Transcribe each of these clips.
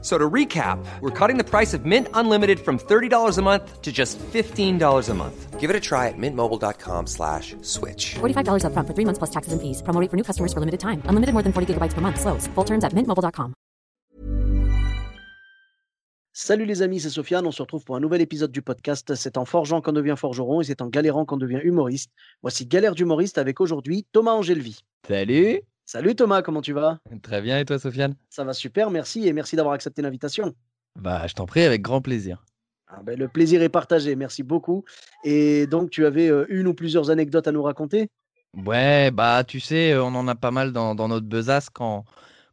So to recap, we're cutting the price of Mint Unlimited from $30 a month to just $15 a month. Give it a try at mintmobile.com slash switch. $45 upfront for three months plus taxes and fees. Promo rate for new customers for limited time. Unlimited more than 40 gigabytes per month. Slows. Full terms at mintmobile.com. Salut les amis, c'est Sofiane. On se retrouve pour un nouvel épisode du podcast. C'est en forgeant qu'on devient forgeron et c'est en galérant qu'on devient humoriste. Voici Galère d'humoriste avec aujourd'hui Thomas Angelvi. Salut Salut Thomas, comment tu vas? Très bien, et toi, Sofiane? Ça va super, merci et merci d'avoir accepté l'invitation. Bah, je t'en prie, avec grand plaisir. Ah ben, le plaisir est partagé, merci beaucoup. Et donc, tu avais euh, une ou plusieurs anecdotes à nous raconter? Ouais, bah, tu sais, on en a pas mal dans, dans notre besace quand,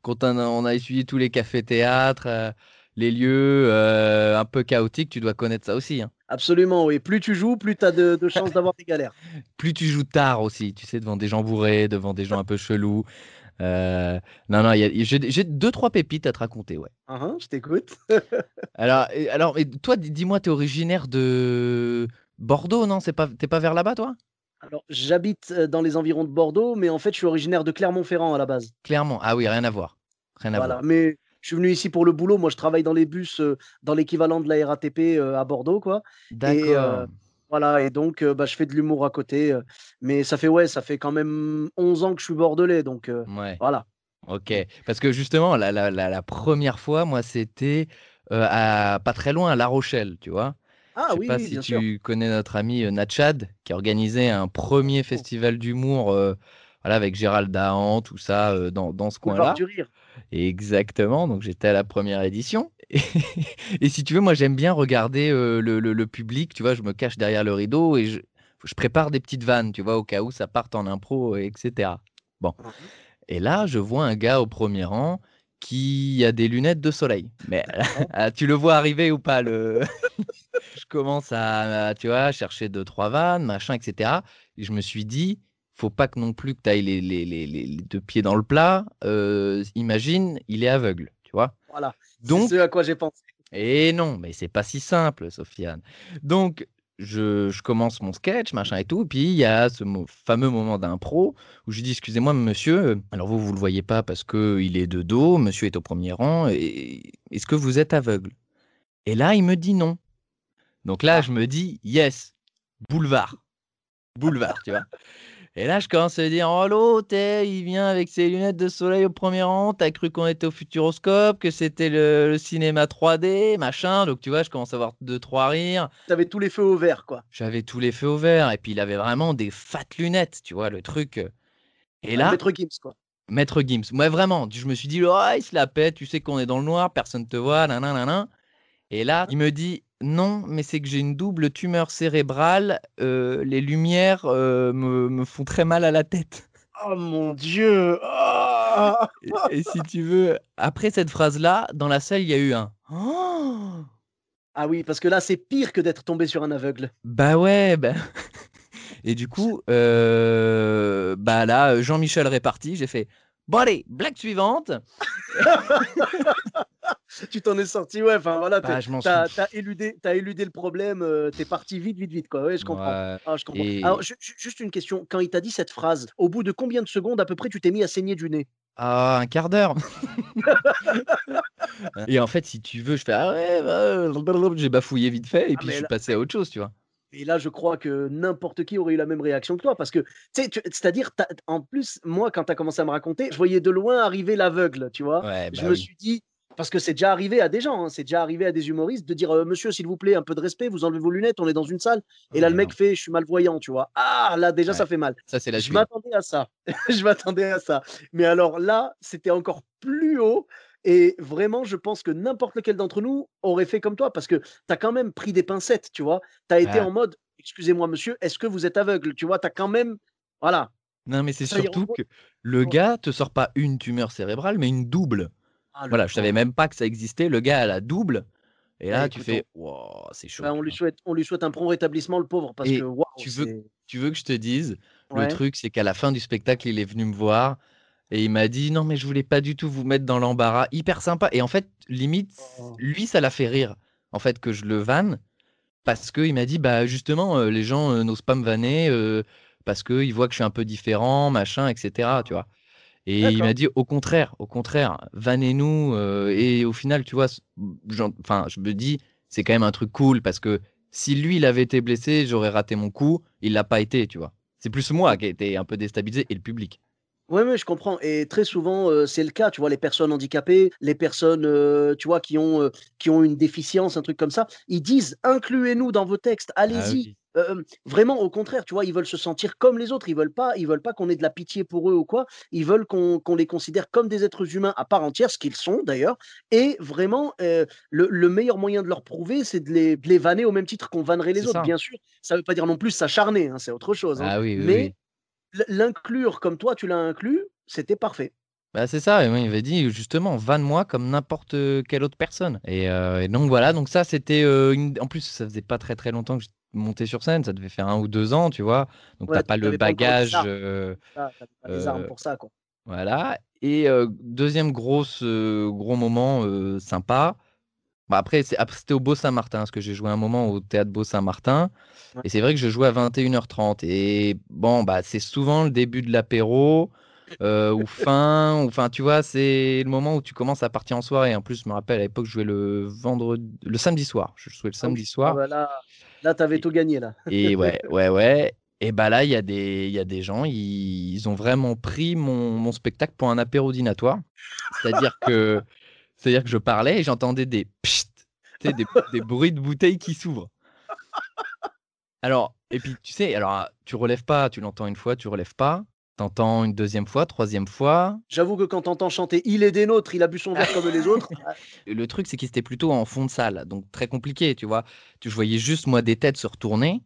quand on a, on a essuyé tous les cafés-théâtres, euh, les lieux euh, un peu chaotiques, tu dois connaître ça aussi. hein. Absolument, oui. Plus tu joues, plus tu as de, de chances d'avoir des galères. Plus tu joues tard aussi, tu sais, devant des gens bourrés, devant des gens un peu chelous. Euh, non, non, j'ai deux, trois pépites à te raconter, ouais. Ah, hein, je t'écoute. Alors, alors toi, dis- dis-moi, t'es originaire de Bordeaux, non? C'est pas, t'es pas vers là-bas, toi? Alors, j'habite euh, dans les environs de Bordeaux, mais en fait, je suis originaire de Clermont-Ferrand à la base. Clairement. Ah oui, rien à voir. Rien à Voilà, voir. mais je suis venu ici pour le boulot. Moi, je travaille dans les bus, dans l'équivalent de la RATP à Bordeaux, quoi. D'accord. voilà, et donc, euh, bah, je fais de l'humour à côté. euh, mais ça fait, ouais, ça fait quand même 11 ans que je suis bordelais, donc euh, Ouais. voilà. Ok, parce que justement, la, la, la, la première fois, moi, c'était à pas très loin, à La Rochelle, tu vois? Ah Je sais oui, pas oui, si bien sûr. tu connais notre ami Natchad, qui organisait un premier festival d'humour, voilà, avec Gérald Dahan, tout ça, dans, dans ce coin-là. du rire. Exactement, donc j'étais à la première édition. Et, et si tu veux, moi, j'aime bien regarder euh, le, le- le public, tu vois, je me cache derrière le rideau et je, je prépare des petites vannes, tu vois, au cas où ça parte en impro, etc. Bon. Mhm. Et là, je vois un gars au premier rang qui a des lunettes de soleil. Mais ah, tu le vois arriver ou pas le... Je commence à, à, tu vois, chercher deux, trois vannes, machin, etc. Et je me suis dit, faut pas que non plus que tu ailles les, les, les- deux pieds dans le plat. Euh, imagine, il est aveugle, tu vois. Voilà. Donc, C'est ce à quoi j'ai pensé. et non, mais c'est pas si simple, Sofiane. Donc, je, je commence mon sketch, machin et tout. Et puis, il y a ce mo- fameux moment d'impro où je dis Excusez-moi, monsieur. Alors, vous, vous le voyez pas parce qu'il est de dos. Monsieur est au premier rang. et- Est-ce que vous êtes aveugle? Et là, il me dit non. Donc là, je me dis Yes, boulevard. Boulevard, tu vois. Et là, je commence à dire Oh, l'autre, il vient avec ses lunettes de soleil au premier rang. T'as cru qu'on était au Futuroscope, que c'était le, le cinéma 3D, machin. Donc, tu vois, je commence à avoir deux, trois rires. Tu avais tous les feux au vert, quoi. J'avais tous les feux au vert. Et puis, il avait vraiment des fat lunettes, tu vois, le truc. Et là, Maître Gims, quoi. Maître Gims. Moi, vraiment, je me suis dit, oh, il se la pète, tu sais qu'on est dans le noir, personne te voit, nan, nan, nan, nan. Et là, il me dit, non, mais c'est que j'ai une double tumeur cérébrale, euh, les lumières euh, me, me font très mal à la tête. Oh mon Dieu Et, et si tu veux, après cette phrase-là, dans la salle, il y a eu un Oh Ah oui, parce que là, c'est pire que d'être tombé sur un aveugle. Bah ouais, bah. Et du coup, euh, bah là, Jean-Michel réparti, j'ai fait, bon allez, blague suivante. Tu t'en es sorti, ouais. Enfin voilà, Bah, t'es- je m'en t'as suis- t'as éludé, t'as éludé le problème. euh, T'es parti vite, vite, vite, quoi. Ouais, je comprends. Ouais. Ah, je comprends. Et- Alors, ju- ju- juste une question. Quand il t'a dit cette phrase, au bout de combien de secondes à peu près tu t'es mis à saigner du nez? Ah, un quart d'heure. et en fait, si tu veux, je fais ah ouais, bah, j'ai bafouillé vite fait et Ah, puis je suis là- passé à autre chose, tu vois. Et là, je crois que n'importe qui aurait eu la même réaction que toi. Parce que, tu c'est-à-dire, en plus, moi, quand tu as commencé à me raconter, je voyais de loin arriver l'aveugle, tu vois. Ouais, je bah me oui. suis dit, parce que c'est déjà arrivé à des gens, hein, c'est déjà arrivé à des humoristes de dire euh, Monsieur, s'il vous plaît, un peu de respect, vous enlevez vos lunettes, on est dans une salle. Et là, Ouais, le mec non. fait Je suis malvoyant, tu vois. Ah, là, déjà, ça fait mal. Ça, c'est la Je m'attendais à ça. je m'attendais à ça. Mais alors là, c'était encore plus haut. Et vraiment, je pense que n'importe lequel d'entre nous aurait fait comme toi parce que tu as quand même pris des pincettes, tu vois. Tu as été Ouais. en mode Excusez-moi, monsieur, est-ce que vous êtes aveugle Tu vois, tu as quand même. Voilà. Non, mais c'est surtout que le gars te sort pas une tumeur cérébrale, mais une double. Ah, Voilà, je savais même pas que ça existait. Le gars a la double. Et là, Ouais, tu écoute, fais, wow, c'est chaud. Bah, on, lui souhaite, on lui souhaite un prompt rétablissement, le pauvre, parce Et que tu veux- Tu veux que je te dise, Ouais. le truc, c'est qu'à la fin du spectacle, il est venu me voir. Et il m'a dit non, mais je voulais pas du tout vous mettre dans l'embarras. Hyper sympa. Et en fait, limite, Oh. lui, ça l'a fait rire. En fait, que je le vanne. Parce qu'il m'a dit, bah justement, euh, les gens euh, n'osent pas me vanner euh, parce qu'ils voient que je suis un peu différent, machin, etc. Tu vois. Et il m'a dit, au contraire, au contraire, vannez-nous. euh, et au final, tu vois, enfin, je me dis, c'est quand même un truc cool parce que si lui, il avait été blessé, j'aurais raté mon coup. Il l'a pas été, tu vois. C'est plus moi qui ai été un peu déstabilisé et le public. Oui, oui, je comprends. Et très souvent, euh, c'est le cas. Tu vois, les personnes handicapées, les personnes, euh, tu vois, qui ont, euh, qui ont une déficience, un truc comme ça, ils disent incluez-nous dans vos textes, Ah allez-y. oui. Euh, vraiment, au contraire, tu vois, ils veulent se sentir comme les autres. Ils veulent pas, ils veulent pas qu'on ait de la pitié pour eux ou quoi. Ils veulent qu'on les considère comme des êtres humains à part entière, ce qu'ils sont d'ailleurs. Et vraiment, euh, le, le meilleur moyen de leur prouver, c'est de les, de les vanner au même titre qu'on vannerait les autres. ça. Bien sûr, ça veut pas dire non plus s'acharner, hein, c'est autre chose. hein. Ah oui, oui, Mais oui. l'inclure comme toi, tu l'as inclus, c'était parfait. Bah, c'est ça, il m'avait dit justement, vanne-moi comme n'importe quelle autre personne. Et, euh, et donc voilà, donc ça c'était euh, une... En plus, ça faisait pas très très longtemps que montais sur scène, ça devait faire un ou deux ans, tu vois. Donc Ouais, t'as pas le pas bagage. armes. euh, Ah, pas les armes euh, pour ça, quoi. Voilà. Et euh, deuxième grosse, gros moment sympa. Bah, après, c'était au Beau Saint-Martin, parce que j'ai joué un moment au théâtre Beau Saint-Martin. Ouais. Et c'est vrai que je jouais à 21h30. Et bon, bah, c'est souvent le début de l'apéro, euh, ou fin, ou enfin, tu vois, c'est le moment où tu commences à partir en soirée. En plus, je me rappelle, à l'époque, je jouais le vendredi, le samedi soir. Je jouais le Ah samedi oui. Ah soir. Là, t'avais Et- tout gagné, là. Et ouais, ouais, ouais. Et bah là, il y a des, y a des gens, ils, ils ont vraiment pris mon, mon spectacle pour un apéro dînatoire. C'est-à-dire que, c'est-à-dire que je parlais et j'entendais des pchit, tu des, des bruits de bouteilles qui s'ouvrent. Alors, et puis tu sais, alors tu relèves pas, tu l'entends une fois, tu relèves pas, t'entends une deuxième fois, troisième fois. J'avoue que quand t'entends chanter Il est des nôtres, il a bu son verre comme les autres. ah, Le truc, c'est qu'ils étaient plutôt en fond de salle, donc très compliqué, tu vois. Tu je voyais juste moi des têtes se retourner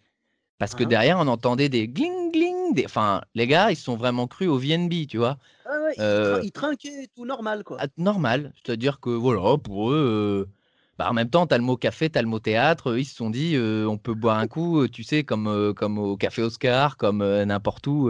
parce que Hein. derrière on entendait des gling gling. Des... Enfin, les gars, ils se sont vraiment crus au VNB, tu vois. ah ouais, Euh, trin- il trinquait, tout normal, quoi. Ah, normal, c'est-à-dire que voilà, pour eux, euh, bah, en même temps, t'as le mot café, t'as le mot théâtre. Ils se sont dit, euh, on peut boire un coup, tu sais, comme, comme au café Oscar, comme n'importe où,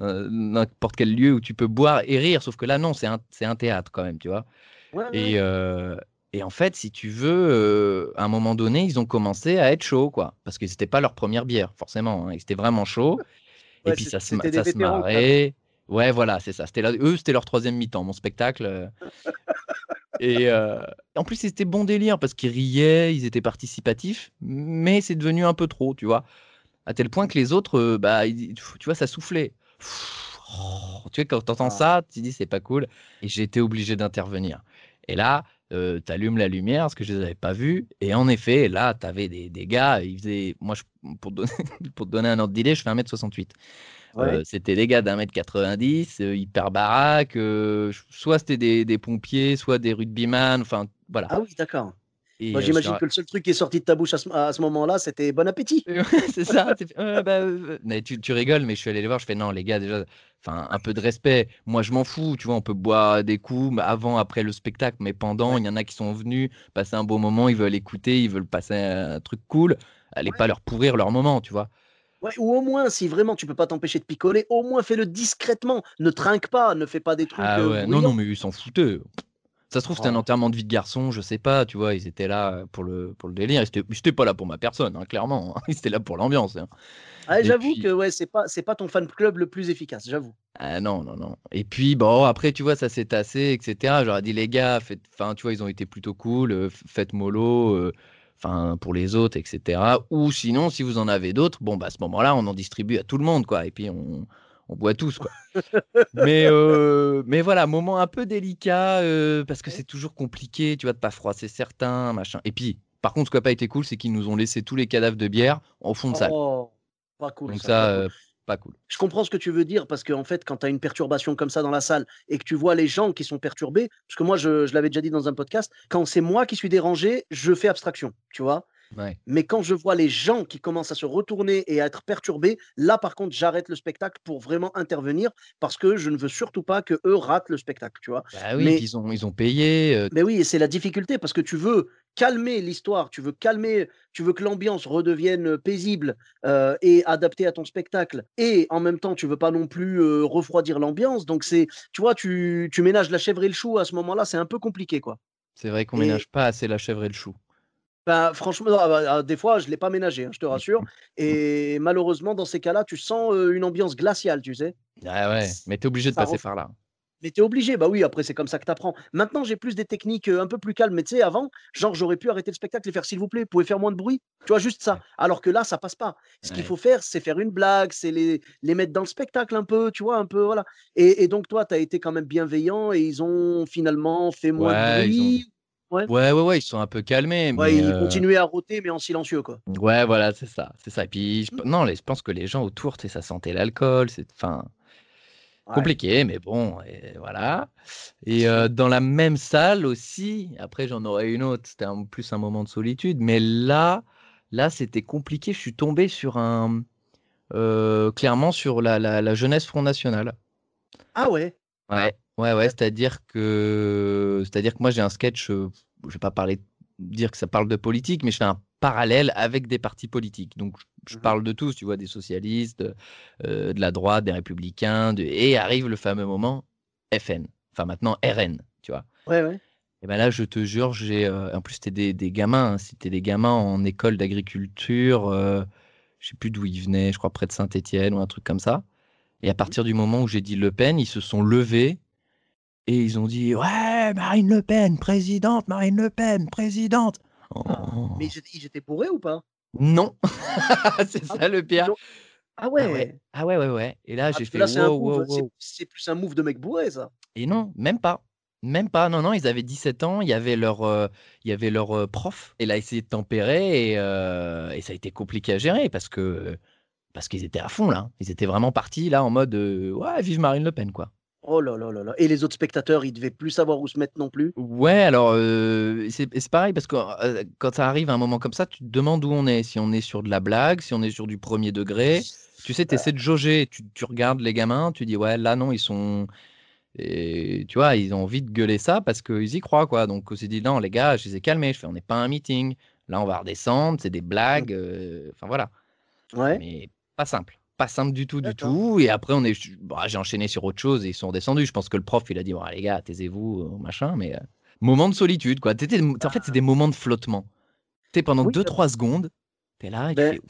euh, n'importe quel lieu où tu peux boire et rire. Sauf que là, non, c'est un, théâtre quand même, tu vois. Ouais, ouais. Et, euh, et en fait, si tu veux, euh, à un moment donné, ils ont commencé à être chauds, quoi. Parce que c'était pas leur première bière, forcément. hein, Ils étaient vraiment chauds. et puis ça se, ça marrait. Ouais, voilà, c'est ça. C'était là, eux, c'était leur troisième mi-temps, mon spectacle. Et euh, en plus, c'était bon délire parce qu'ils riaient, ils étaient participatifs, mais c'est devenu un peu trop, tu vois. À tel point que les autres, bah, tu vois, ça soufflait. Tu vois, quand t'entends Ah. ça, tu dis c'est pas cool. Et j'ai été obligé d'intervenir. Et là, euh, t'allumes la lumière parce que je les avais pas vus. Et en effet, là, t'avais des, des gars, ils faisaient. Moi, je- pour, te donner, pour te donner un ordre d'idée, je fais 1m68. Ouais. Euh, c'était des gars d'un mètre 90, euh, hyper baraques. euh, soit c'était des, des pompiers, soit des rugbyman. Enfin, voilà. Ah oui, d'accord. Et, Moi, euh, j'imagine que le seul truc qui est sorti de ta bouche à ce, à ce moment-là, c'était bon appétit. C'est ça. Euh, bah, euh, mais tu, tu rigoles, mais je suis allé les voir. Je fais non, les gars, déjà, enfin, un peu de respect. Moi, je m'en fous. Tu vois, on peut boire des coups avant, après le spectacle, mais pendant, il y en a qui sont venus passer un beau moment. Ils veulent écouter, ils veulent passer un truc cool. Allez pas leur pourrir leur moment, tu vois. Ouais, ou au moins, si vraiment tu peux pas t'empêcher de picoler, au moins fais-le discrètement. Ne trinque pas, ne fais pas des trucs. Ah euh, ouais, non, non, mais ils s'en foutaient. Ça se trouve, c'était un enterrement de vie de garçon, je sais pas, tu vois, ils étaient là pour le, pour le délire. Ils pas là pour ma personne, hein, clairement. hein. Ils étaient là pour l'ambiance. hein. Ah, j'avoue puis- que ouais, c'est pas, c'est pas ton fan club le plus efficace, j'avoue. Ah non, non, non. Et puis, bon, après, tu vois, ça s'est tassé, etc. J'aurais dit, les gars, faites, enfin, tu vois, ils ont été plutôt cool, euh, faites mollo, euh, enfin, pour les autres, etc. Ou sinon, si vous en avez d'autres, bon, bah, à ce moment-là, on en distribue à tout le monde, quoi. Et puis, on, on boit tous, quoi. mais, euh, mais voilà, moment un peu délicat, euh, parce que c'est toujours compliqué, tu vois, de pas froisser certains, machin. Et puis, par contre, ce qui n'a pas été cool, c'est qu'ils nous ont laissé tous les cadavres de bière au fond de salle. Oh, pas cool. Donc ça, ça, pas cool. euh, pas cool. Je comprends ce que tu veux dire parce qu'en fait, quand tu as une perturbation comme ça dans la salle et que tu vois les gens qui sont perturbés, parce que moi, je, je l'avais déjà dit dans un podcast, quand c'est moi qui suis dérangé, je fais abstraction, tu vois. Ouais. Mais quand je vois les gens qui commencent à se retourner et à être perturbés, là, par contre, j'arrête le spectacle pour vraiment intervenir parce que je ne veux surtout pas que eux ratent le spectacle, tu vois. Bah oui, Mais ils ont, ils ont payé. euh, mais oui, et c'est la difficulté parce que tu veux calmer l'histoire, tu veux calmer, tu veux que l'ambiance redevienne paisible euh, et adaptée à ton spectacle, et en même temps, tu veux pas non plus euh, refroidir l'ambiance. Donc c'est, tu vois, tu, tu ménages la chèvre et le chou à ce moment-là, c'est un peu compliqué, quoi. C'est vrai qu'on Et ménage pas assez la chèvre et le chou. Ben, franchement, ah bah, ah, des fois, je l'ai pas ménagé, hein, je te rassure. Et malheureusement, dans ces cas-là, tu sens une ambiance glaciale, tu sais. Ah ouais, mais t'es obligé de Ça passer ref- par là. Mais tu es obligé, bah oui, après c'est comme ça que tu apprends. Maintenant, j'ai plus des techniques un peu plus calmes, mais tu sais, avant, genre j'aurais pu arrêter le spectacle et faire s'il vous plaît, vous pouvez faire moins de bruit. Tu vois, juste ça. Alors que là, ça passe pas. Ce qu'il faut faire, c'est faire une blague, c'est les, les mettre dans le spectacle un peu, tu vois, un peu, voilà. Et, et donc, toi, tu as été quand même bienveillant et ils ont finalement fait moins de Ouais, bruit. Ouais. Ouais, ouais, ouais, ils sont un peu calmés, Ouais, mais ils euh, continuaient à rôter, mais en silencieux, quoi. ouais, voilà, c'est ça, c'est ça. Et puis, je... non, les- je pense que les gens autour, tu sais, ça sentait l'alcool, c'est, enfin, Ouais. compliqué, mais bon, et voilà. Et euh, dans la même salle aussi, après j'en aurais une autre, c'était un- plus un moment de solitude, mais là, là, c'était compliqué. Je suis tombé sur un, euh, clairement sur la, la, la jeunesse Front National. Ah ouais. Ouais, ouais, ouais, c'est-à-dire que, c'est-à-dire que moi j'ai un sketch, euh, je vais pas parler, dire que ça parle de politique, mais je fais un parallèle avec des partis politiques. Donc je, je Mhm. parle de tous, tu vois, des socialistes, de, euh, de la droite, des républicains, de- et arrive le fameux moment FN, enfin maintenant RN, tu vois. Ouais, ouais. Et ben là, je te jure, j'ai, euh, en plus c'était des, des gamins, hein, c'était des gamins en école d'agriculture, euh, je sais plus d'où ils venaient, je crois près de Saint-Étienne ou un truc comme ça. Et à partir du moment où j'ai dit Le Pen, ils se sont levés et ils ont dit Ouais, Marine Le Pen, présidente, Marine Le Pen, présidente. Ah. Oh. Mais ils étaient, bourrés ou pas? Non, c'est Ah, ça le pire. Ah ouais. ouais, ah ouais, ouais, ouais. Et là, Ah, j'ai fait là, wow, move, wow, wow. c'est plus un move de mec bourré, ça. Et non, même pas. Même pas. Non, non, ils avaient 17 ans, il y avait leur, euh, il y avait leur euh, prof. Et là, essayé de tempérer et, euh, et ça a été compliqué à gérer parce que parce qu'ils étaient à fond là. Ils étaient vraiment partis là en mode euh, ouais, vive Marine Le Pen quoi. Oh là là là là. Et les autres spectateurs, ils devaient plus savoir où se mettre non plus? Ouais, alors euh, c'est pareil parce que euh, quand ça arrive à un moment comme ça, tu te demandes où on est. Si on est sur de la blague, si on est sur du premier degré. Tu sais, tu essaies de jauger. Tu, tu regardes les gamins, tu dis ouais, là non, ils sont. Et tu vois, ils ont envie de gueuler ça parce qu'ils y croient, quoi. Donc, on s'est dit, non, les gars, je les ai calmés. Je fais, on n'est pas un meeting. Là, on va redescendre, c'est des blagues. euh, Enfin, voilà. Ouais. Mais pas simple. Pas simple du tout, du tout. Et après, on est, bah, j'ai enchaîné sur autre chose et ils sont redescendus. Je pense que le prof, il a dit, bon, les gars, taisez-vous, euh, machin. Mais euh, moment de solitude, quoi. T'étais- en fait, c'est des moments de flottement. Sais, pendant Oui, 2-3 secondes, t'es là et tu Ben, fais,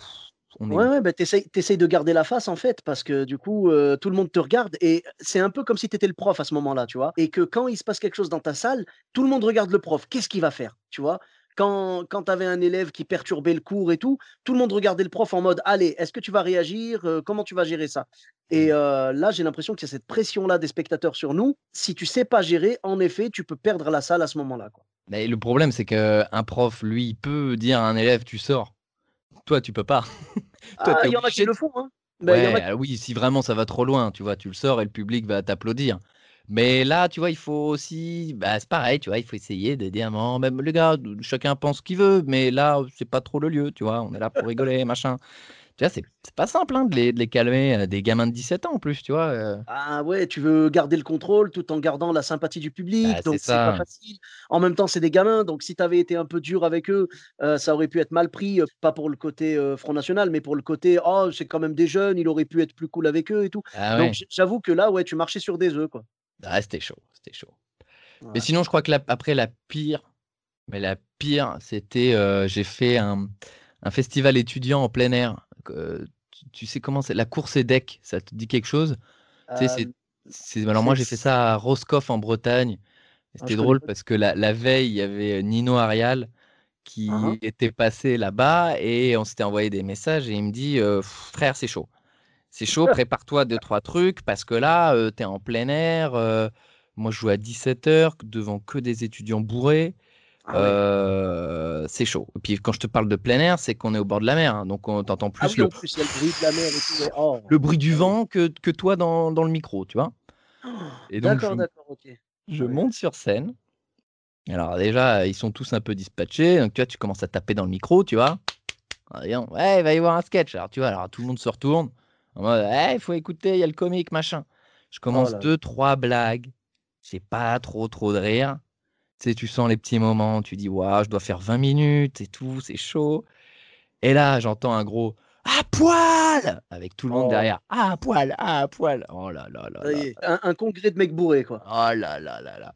on est Ouais, ouais, bah, t'essayes, t'essayes de garder la face en fait, parce que du coup, euh, tout le monde te regarde et c'est un peu comme si t'étais le prof à ce moment-là, tu vois. Et que quand il se passe quelque chose dans ta salle, tout le monde regarde le prof. Qu'est-ce qu'il va faire, tu vois? Quand, quand tu avais un élève qui perturbait le cours et tout, tout le monde regardait le prof en mode Allez, est-ce que tu vas réagir Euh, Comment tu vas gérer ça? Et euh, là, j'ai l'impression qu'il y a cette pression-là des spectateurs sur nous. Si tu sais pas gérer, en effet, tu peux perdre la salle à ce moment-là. Mais le problème, c'est qu'un prof, lui, peut dire à un élève, tu sors. Toi, tu peux pas. Toi, Ah, il y en a qui le font. Hein. Ben, Ouais, a oui, si vraiment ça va trop loin, tu vois, tu le sors et le public va t'applaudir. Mais là, tu vois, il faut aussi, bah, c'est pareil, tu vois, il faut essayer de dire, non, même les gars, chacun pense ce qu'il veut, mais là, c'est pas trop le lieu, tu vois, on est là pour rigoler, machin. Tu vois, c'est pas simple hein, de, les, de les calmer, euh, des gamins de 17 ans en plus, tu vois. euh. Ah ouais, tu veux garder le contrôle tout en gardant la sympathie du public, Bah, donc c'est pas facile. En même temps, c'est des gamins, donc si tu avais été un peu dur avec eux, euh, ça aurait pu être mal pris, pas pour le côté euh, Front National, mais pour le côté oh, c'est quand même des jeunes, il aurait pu être plus cool avec eux et tout. Ah Donc ouais, j'avoue que là, ouais, tu marchais sur des œufs, quoi. Ah, c'était chaud, c'était chaud. Mais sinon, je crois que la- après la pire, mais la pire, c'était, euh, j'ai fait un, un festival étudiant en plein air. Euh, tu, tu sais comment c'est? La course EDEC, ça te dit quelque chose? Tu sais, c'est, Euh, c'est- alors moi, j'ai fait ça à Roscoff en Bretagne. Et Ah, C'était drôle parce que la, la veille, il y avait Nino Arial qui ah. était passé là-bas et on s'était envoyé des messages et il me dit euh, Frère, c'est chaud. C'est chaud, prépare-toi deux, trois trucs parce que là, euh, tu es en plein air. euh, moi, je joue à 17h devant que des étudiants bourrés. Ah ouais. euh, c'est chaud. Et puis quand je te parle de plein air, c'est qu'on est au bord de la mer. hein, donc on t'entend Ah plus oui, le, plus, le bruit de la mer et tout. ouais. Oh. le bruit du Ah vent que, que toi dans, dans le micro, tu vois. Oh, Et donc, D'accord, je, d'accord, ok. je Ouais. monte sur scène. Alors déjà, ils sont tous un peu dispatchés. Donc tu vois, tu commences à taper dans le micro, tu vois. Ouais, il va y avoir un sketch. Alors tu vois, alors tout le monde se retourne. En mode, Eh, il faut écouter, il y a le comique, machin. Je commence là. deux, trois blagues. J'ai pas trop, trop de rire. Tu sais, tu sens les petits moments. Tu dis, waouh, je dois faire 20 minutes et tout, c'est chaud. Et là, j'entends un gros à poil avec tout le monde Oh. derrière. À poil, à poil. Oh là là là un, un congrès de mecs bourrés, quoi. Oh là là là là.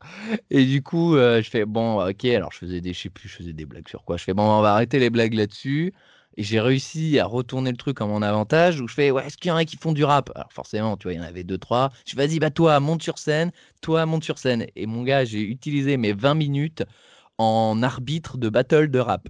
Et du coup, euh, je fais bon, ok. Alors, je faisais des, je sais plus, je faisais des blagues sur quoi. Je fais bon, on va arrêter les blagues là-dessus. Et j'ai réussi à retourner le truc en mon avantage où je fais ouais, est-ce qu'il y en a qui font du rap? Alors, forcément, tu vois, il y en avait deux, trois. Je vas-y, bah toi, monte sur scène. Toi, monte sur scène. Et mon gars, j'ai utilisé mes 20 minutes en arbitre de battle de rap.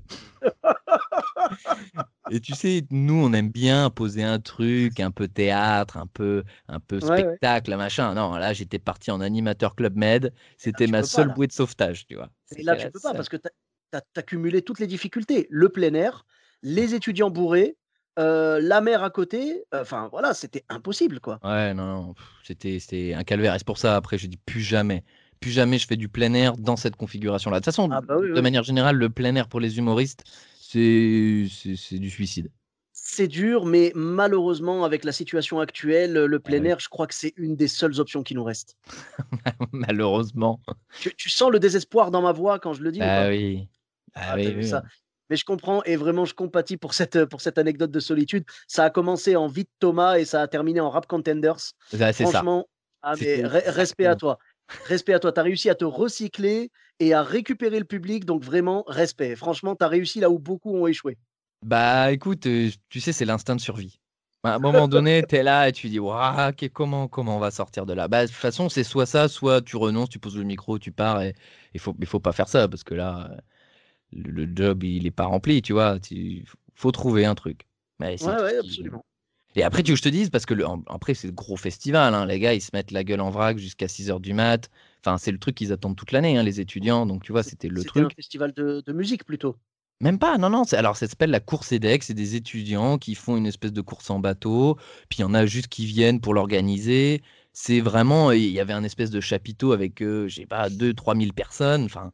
Et tu sais, nous, on aime bien poser un truc, un peu théâtre, un peu, un peu Ouais, ouais. spectacle, machin. Non, là, j'étais parti en animateur Club Med. C'était ma pas, seule bouée de sauvetage, tu vois. Et là, tu peux pas parce que tu as, cumulé toutes les difficultés. Le plein air, les étudiants bourrés, euh, la mer à côté. Enfin, voilà, c'était impossible, quoi. Ouais, non, non, c'était, un calvaire. Et c'est pour ça, après, je dis plus jamais. Plus jamais je fais du plein air dans cette configuration-là. De toute façon, Ah bah oui, de oui. manière générale, le plein air pour les humoristes, c'est, du suicide. C'est dur, mais malheureusement, avec la situation actuelle, le plein oui. air, je crois que c'est une des seules options qui nous restent. Malheureusement. Tu, tu sens le désespoir dans ma voix quand je le dis Ah pas? oui. Ah Ah, oui, vu oui. ça? Mais je comprends et vraiment je compatis pour cette, pour cette anecdote de solitude. Ça a commencé en Vite Thomas et ça a terminé en Rap Contenders. Ah, c'est ça. Franchement, ah, mais C'était re- respect à toi. Respect à toi. Tu as réussi à te recycler et à récupérer le public. Donc vraiment, respect. Franchement, tu as réussi là où beaucoup ont échoué. Bah écoute, euh, tu sais, c'est l'instinct de survie. À un moment donné, tu es là et tu dis, que- comment, comment on va sortir de là? Bah, de toute façon, c'est soit ça, soit tu renonces, tu poses le micro, tu pars et il faut, il faut pas faire ça parce que là, euh, le, le job, il est pas rempli, tu vois. Il faut trouver un truc. Mais Ouais, ouais, absolument. Et après, tu veux que je te dise, parce que le- en- après, c'est le gros festival, hein, les gars, ils se mettent la gueule en vrac jusqu'à 6 heures du mat. Enfin, c'est le truc qu'ils attendent toute l'année, hein, les étudiants. Donc, tu vois, c'était le C'était un truc. festival de, de musique plutôt. Même pas, non, non. Alors, ça s'appelle la course EDEC. C'est des étudiants qui font une espèce de course en bateau. Puis, il y en a juste qui viennent pour l'organiser. C'est vraiment. Il y avait un espèce de chapiteau avec, euh, je sais pas, 2-3 000 personnes. Enfin,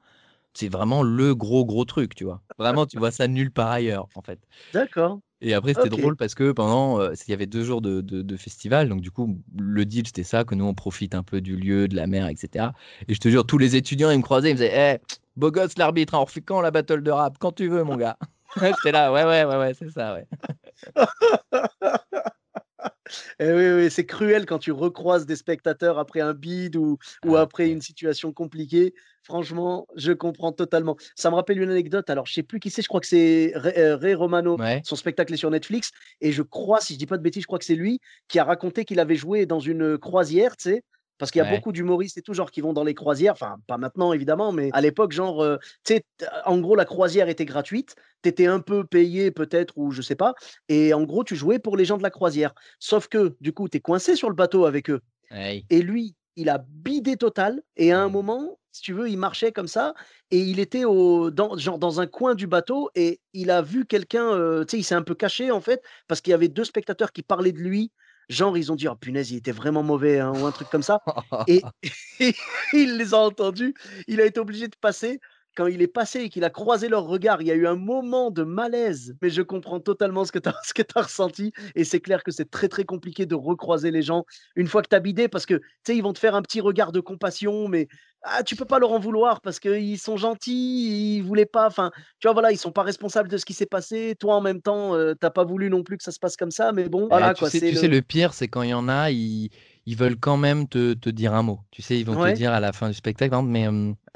c'est vraiment le gros, gros truc, tu vois? Vraiment, tu vois ça nulle part ailleurs, en fait. D'accord. Et après, c'était drôle parce que pendant, euh, il y avait deux jours de, de- de festival, donc du coup, le deal, c'était ça, que nous, on profite un peu du lieu, de la mer, etc. Et je te jure, tous les étudiants, ils me croisaient, ils me disaient, Eh, beau gosse l'arbitre, hein, on refait quand la battle de rap? Quand tu veux, mon gars? J'étais là, ouais, ouais, ouais, ouais, c'est ça, ouais. Eh oui, oui, c'est cruel quand tu recroises des spectateurs après un bid ou, ou Ah, après une situation compliquée. Franchement, je comprends totalement. Ça me rappelle une anecdote. Alors, je sais plus qui c'est. Je crois que c'est Ray, euh, Ray Romano. Ouais. Son spectacle est sur Netflix. Et je crois, si je dis pas de bêtises, je crois que c'est lui qui a raconté qu'il avait joué dans une croisière, tu sais. Parce qu'il y a Ouais. beaucoup d'humoristes et tout, genre, qui vont dans les croisières. Enfin, pas maintenant, évidemment, mais à l'époque, genre, euh, tu sais, t- en gros, la croisière était gratuite. Tu étais un peu payé, peut-être, ou je sais pas. Et en gros, tu jouais pour les gens de la croisière. Sauf que, du coup, tu es coincé sur le bateau avec eux. Et lui, il a bidé total. Et à un Mmh. moment, si tu veux, il marchait comme ça. Et il était au, dans, genre, dans un coin du bateau. Et il a vu quelqu'un, euh, tu sais, il s'est un peu caché, en fait, parce qu'il y avait deux spectateurs qui parlaient de lui. Genre, ils ont dit, oh punaise, il était vraiment mauvais, hein, ou un truc comme ça. Et, il les a entendus. Il a été obligé de passer. Quand il est passé et qu'il a croisé leur regard, il y a eu un moment de malaise. Mais je comprends totalement ce que tu as, ressenti. Et c'est clair que c'est très, très compliqué de recroiser les gens une fois que tu as bidé parce que, tu sais, ils vont te faire un petit regard de compassion, mais ah, tu peux pas leur en vouloir parce qu'ils sont gentils, ils voulaient pas. Enfin, tu vois, voilà, ils sont pas responsables de ce qui s'est passé. Toi, en même temps, euh, t'as pas voulu non plus que ça se passe comme ça. Mais bon, voilà, tu quoi. sais, tu sais, le pire, c'est quand il y en a, ils, ils veulent quand même te, te dire un mot. Tu sais, ils vont Ouais. te dire à la fin du spectacle, mais euh,